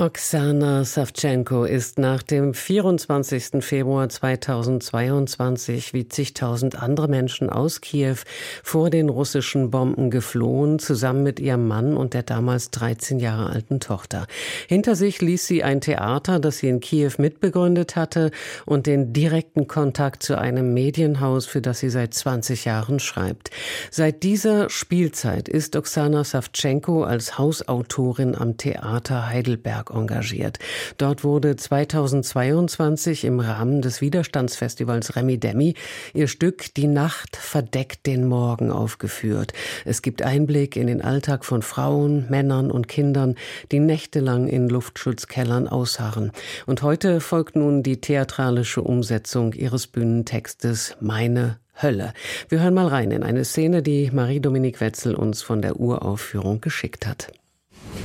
Oksana Savchenko ist nach dem 24. Februar 2022 wie zigtausend andere Menschen aus Kiew vor den russischen Bomben geflohen, zusammen mit ihrem Mann und der damals 13 Jahre alten Tochter. Hinter sich ließ sie ein Theater, das sie in Kiew mitbegründet hatte und den direkten Kontakt zu einem Medienhaus, für das sie seit 20 Jahren schreibt. Seit dieser Spielzeit ist Oksana Savchenko als Hausautorin am Theater Heidelberg engagiert. Dort wurde 2022 im Rahmen des Widerstandsfestivals Remi Demi ihr Stück Die Nacht verdeckt den Morgen aufgeführt. Es gibt Einblick in den Alltag von Frauen, Männern und Kindern, die nächtelang in Luftschutzkellern ausharren. Und heute folgt nun die theatralische Umsetzung ihres Bühnentextes Meine Hölle. Wir hören mal rein in eine Szene, die Marie-Dominique Wetzel uns von der Uraufführung geschickt hat.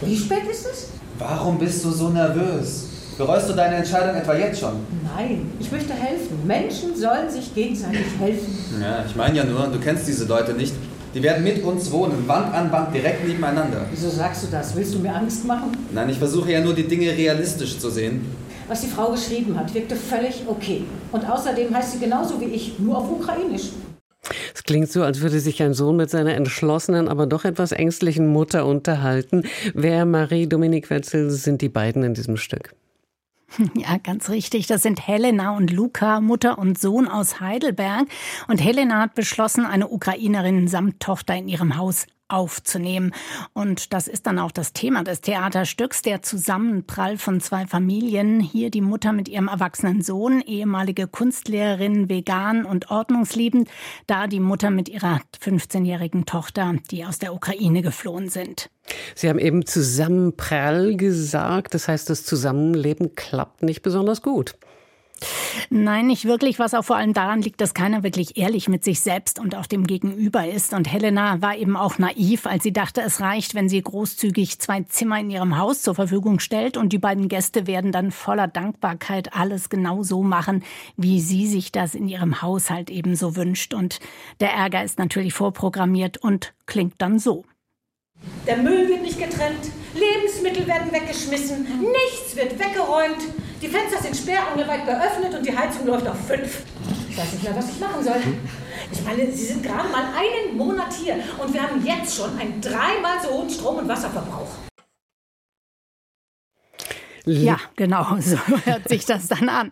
Wie spät ist es? Warum bist du so nervös? Bereust du deine Entscheidung etwa jetzt schon? Nein, ich möchte helfen. Menschen sollen sich gegenseitig helfen. Ja, ich meine ja nur, du kennst diese Leute nicht. Die werden mit uns wohnen, Wand an Wand, direkt nebeneinander. Wieso sagst du das? Willst du mir Angst machen? Nein, ich versuche ja nur, die Dinge realistisch zu sehen. Was die Frau geschrieben hat, wirkte völlig okay. Und außerdem heißt sie genauso wie ich, nur auf Ukrainisch. Klingt so, als würde sich ein Sohn mit seiner entschlossenen, aber doch etwas ängstlichen Mutter unterhalten. Wer Marie-Dominique Wetzel sind die beiden in diesem Stück? Ja, ganz richtig. Das sind Helena und Luca, Mutter und Sohn aus Heidelberg. Und Helena hat beschlossen, eine Ukrainerin samt Tochter in ihrem Haus aufzunehmen. Und das ist dann auch das Thema des Theaterstücks, der Zusammenprall von zwei Familien. Hier die Mutter mit ihrem erwachsenen Sohn, ehemalige Kunstlehrerin, vegan und ordnungsliebend. Da die Mutter mit ihrer 15-jährigen Tochter, die aus der Ukraine geflohen sind. Sie haben eben Zusammenprall gesagt. Das heißt, das Zusammenleben klappt nicht besonders gut. Nein, nicht wirklich, was auch vor allem daran liegt, dass keiner wirklich ehrlich mit sich selbst und auch dem Gegenüber ist. Und Helena war eben auch naiv, als sie dachte, es reicht, wenn sie großzügig zwei Zimmer in ihrem Haus zur Verfügung stellt und die beiden Gäste werden dann voller Dankbarkeit alles genau so machen, wie sie sich das in ihrem Haushalt eben so wünscht. Und der Ärger ist natürlich vorprogrammiert und klingt dann so. Der Müll wird nicht getrennt, Lebensmittel werden weggeschmissen, nichts wird weggeräumt, die Fenster sind sperrangelweit geöffnet und die Heizung läuft auf fünf. Ich weiß nicht mehr, was ich machen soll. Ich meine, Sie sind gerade mal einen Monat hier und wir haben jetzt schon einen dreimal so hohen Strom- und Wasserverbrauch. Ja, genau, so hört sich das dann an.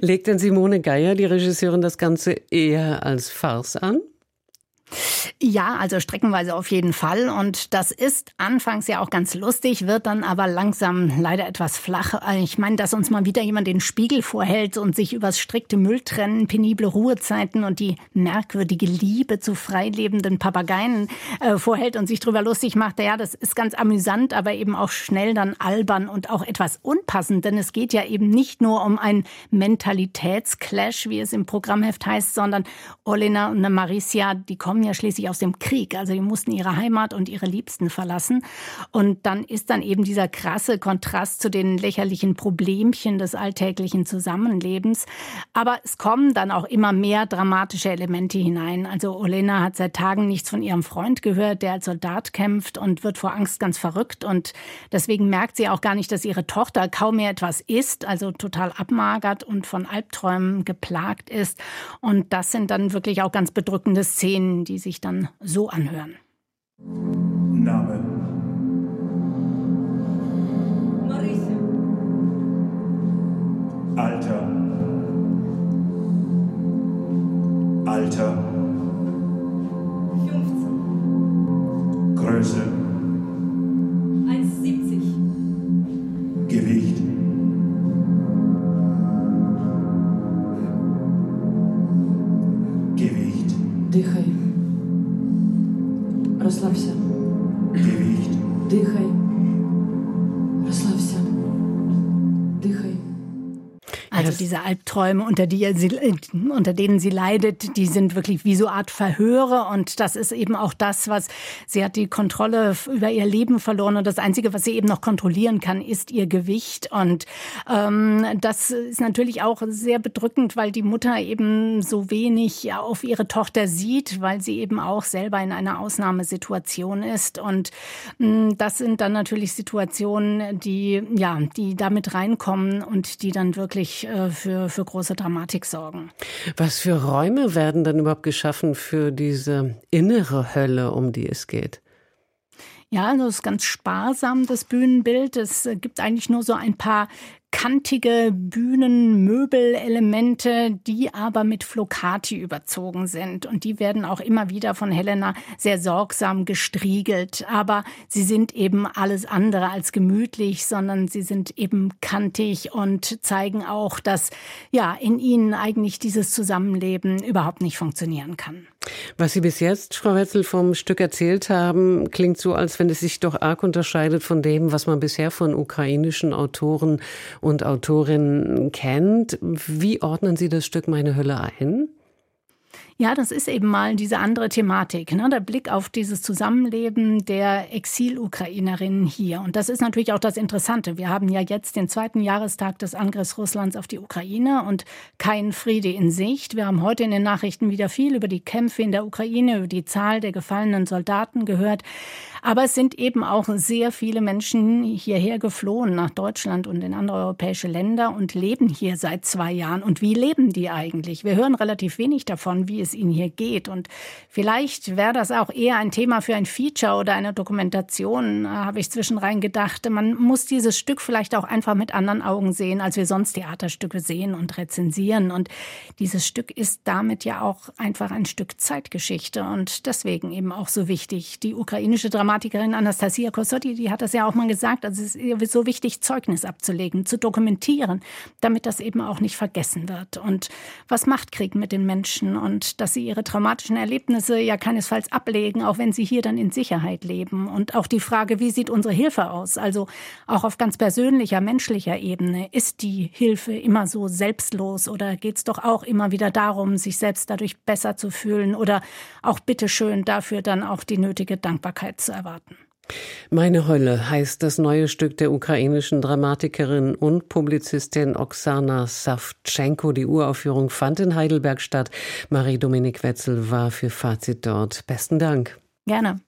Legt denn Simone Geier, die Regisseurin, das Ganze eher als Farce an? Ja, also streckenweise auf jeden Fall. Und das ist anfangs ja auch ganz lustig, wird dann aber langsam leider etwas flach. Ich meine, dass uns mal wieder jemand den Spiegel vorhält und sich übers strikte Mülltrennen, penible Ruhezeiten und die merkwürdige Liebe zu freilebenden Papageien äh, vorhält und sich drüber lustig macht. Ja, das ist ganz amüsant, aber eben auch schnell dann albern und auch etwas unpassend. Denn es geht ja eben nicht nur um einen Mentalitätsclash, wie es im Programmheft heißt, sondern Olena und Maricia, die kommen ja schließlich aus dem Krieg. Also die mussten ihre Heimat und ihre Liebsten verlassen. Und dann ist dann eben dieser krasse Kontrast zu den lächerlichen Problemchen des alltäglichen Zusammenlebens. Aber es kommen dann auch immer mehr dramatische Elemente hinein. Also Olena hat seit Tagen nichts von ihrem Freund gehört, der als Soldat kämpft und wird vor Angst ganz verrückt. Und deswegen merkt sie auch gar nicht, dass ihre Tochter kaum mehr etwas isst, also total abmagert und von Albträumen geplagt ist. Und das sind dann wirklich auch ganz bedrückende Szenen, die sich dann so anhören. Name. Marisa. Alter. Alter. 15. Größe. Расслабься. Дыхай. Also diese Albträume, unter, die sie, unter denen sie leidet, die sind wirklich wie so Art Verhöre. Und das ist eben auch das, was sie hat die Kontrolle über ihr Leben verloren. Und das Einzige, was sie eben noch kontrollieren kann, ist ihr Gewicht. Und ähm, das ist natürlich auch sehr bedrückend, weil die Mutter eben so wenig auf ihre Tochter sieht, weil sie eben auch selber in einer Ausnahmesituation ist. Und mh, hm, das sind dann natürlich Situationen, die, ja, die damit reinkommen und die dann wirklich äh, für, für große Dramatik sorgen. Was für Räume werden dann überhaupt geschaffen für diese innere Hölle, um die es geht? Ja, also es ist ganz sparsam, das Bühnenbild. Es gibt eigentlich nur so ein paar kantige Bühnenmöbelelemente, die aber mit Flocati überzogen sind. Und die werden auch immer wieder von Helena sehr sorgsam gestriegelt. Aber sie sind eben alles andere als gemütlich, sondern sie sind eben kantig und zeigen auch, dass ja in ihnen eigentlich dieses Zusammenleben überhaupt nicht funktionieren kann. Was Sie bis jetzt, Frau Wetzel, vom Stück erzählt haben, klingt so, als wenn es sich doch arg unterscheidet von dem, was man bisher von ukrainischen Autoren und Autorinnen kennt. Wie ordnen Sie das Stück Meine Hölle ein? Ja, das ist eben mal diese andere Thematik, ne? der Blick auf dieses Zusammenleben der Exil-Ukrainerinnen hier. Und das ist natürlich auch das Interessante. Wir haben ja jetzt den zweiten Jahrestag des Angriffs Russlands auf die Ukraine und kein Friede in Sicht. Wir haben heute in den Nachrichten wieder viel über die Kämpfe in der Ukraine, über die Zahl der gefallenen Soldaten gehört. Aber es sind eben auch sehr viele Menschen hierher geflohen nach Deutschland und in andere europäische Länder und leben hier seit zwei Jahren. Und wie leben die eigentlich? Wir hören relativ wenig davon, wie es ihnen hier geht. Und vielleicht wäre das auch eher ein Thema für ein Feature oder eine Dokumentation, habe ich zwischenrein gedacht. Man muss dieses Stück vielleicht auch einfach mit anderen Augen sehen, als wir sonst Theaterstücke sehen und rezensieren. Und dieses Stück ist damit ja auch einfach ein Stück Zeitgeschichte und deswegen eben auch so wichtig. Die ukrainische Dramatik Dramatikerin Anastasia Kosotti, die hat das ja auch mal gesagt, also es ist so wichtig, Zeugnis abzulegen, zu dokumentieren, damit das eben auch nicht vergessen wird. Und was macht Krieg mit den Menschen und dass sie ihre traumatischen Erlebnisse ja keinesfalls ablegen, auch wenn sie hier dann in Sicherheit leben. Und auch die Frage, wie sieht unsere Hilfe aus? Also auch auf ganz persönlicher, menschlicher Ebene. Ist die Hilfe immer so selbstlos oder geht es doch auch immer wieder darum, sich selbst dadurch besser zu fühlen oder auch bitteschön dafür dann auch die nötige Dankbarkeit zu erwarten? Erwarten. Meine Hölle heißt das neue Stück der ukrainischen Dramatikerin und Publizistin Oksana Savtschenko. Die Uraufführung fand in Heidelberg statt. Marie-Dominik Wetzel war für Fazit dort. Besten Dank. Gerne.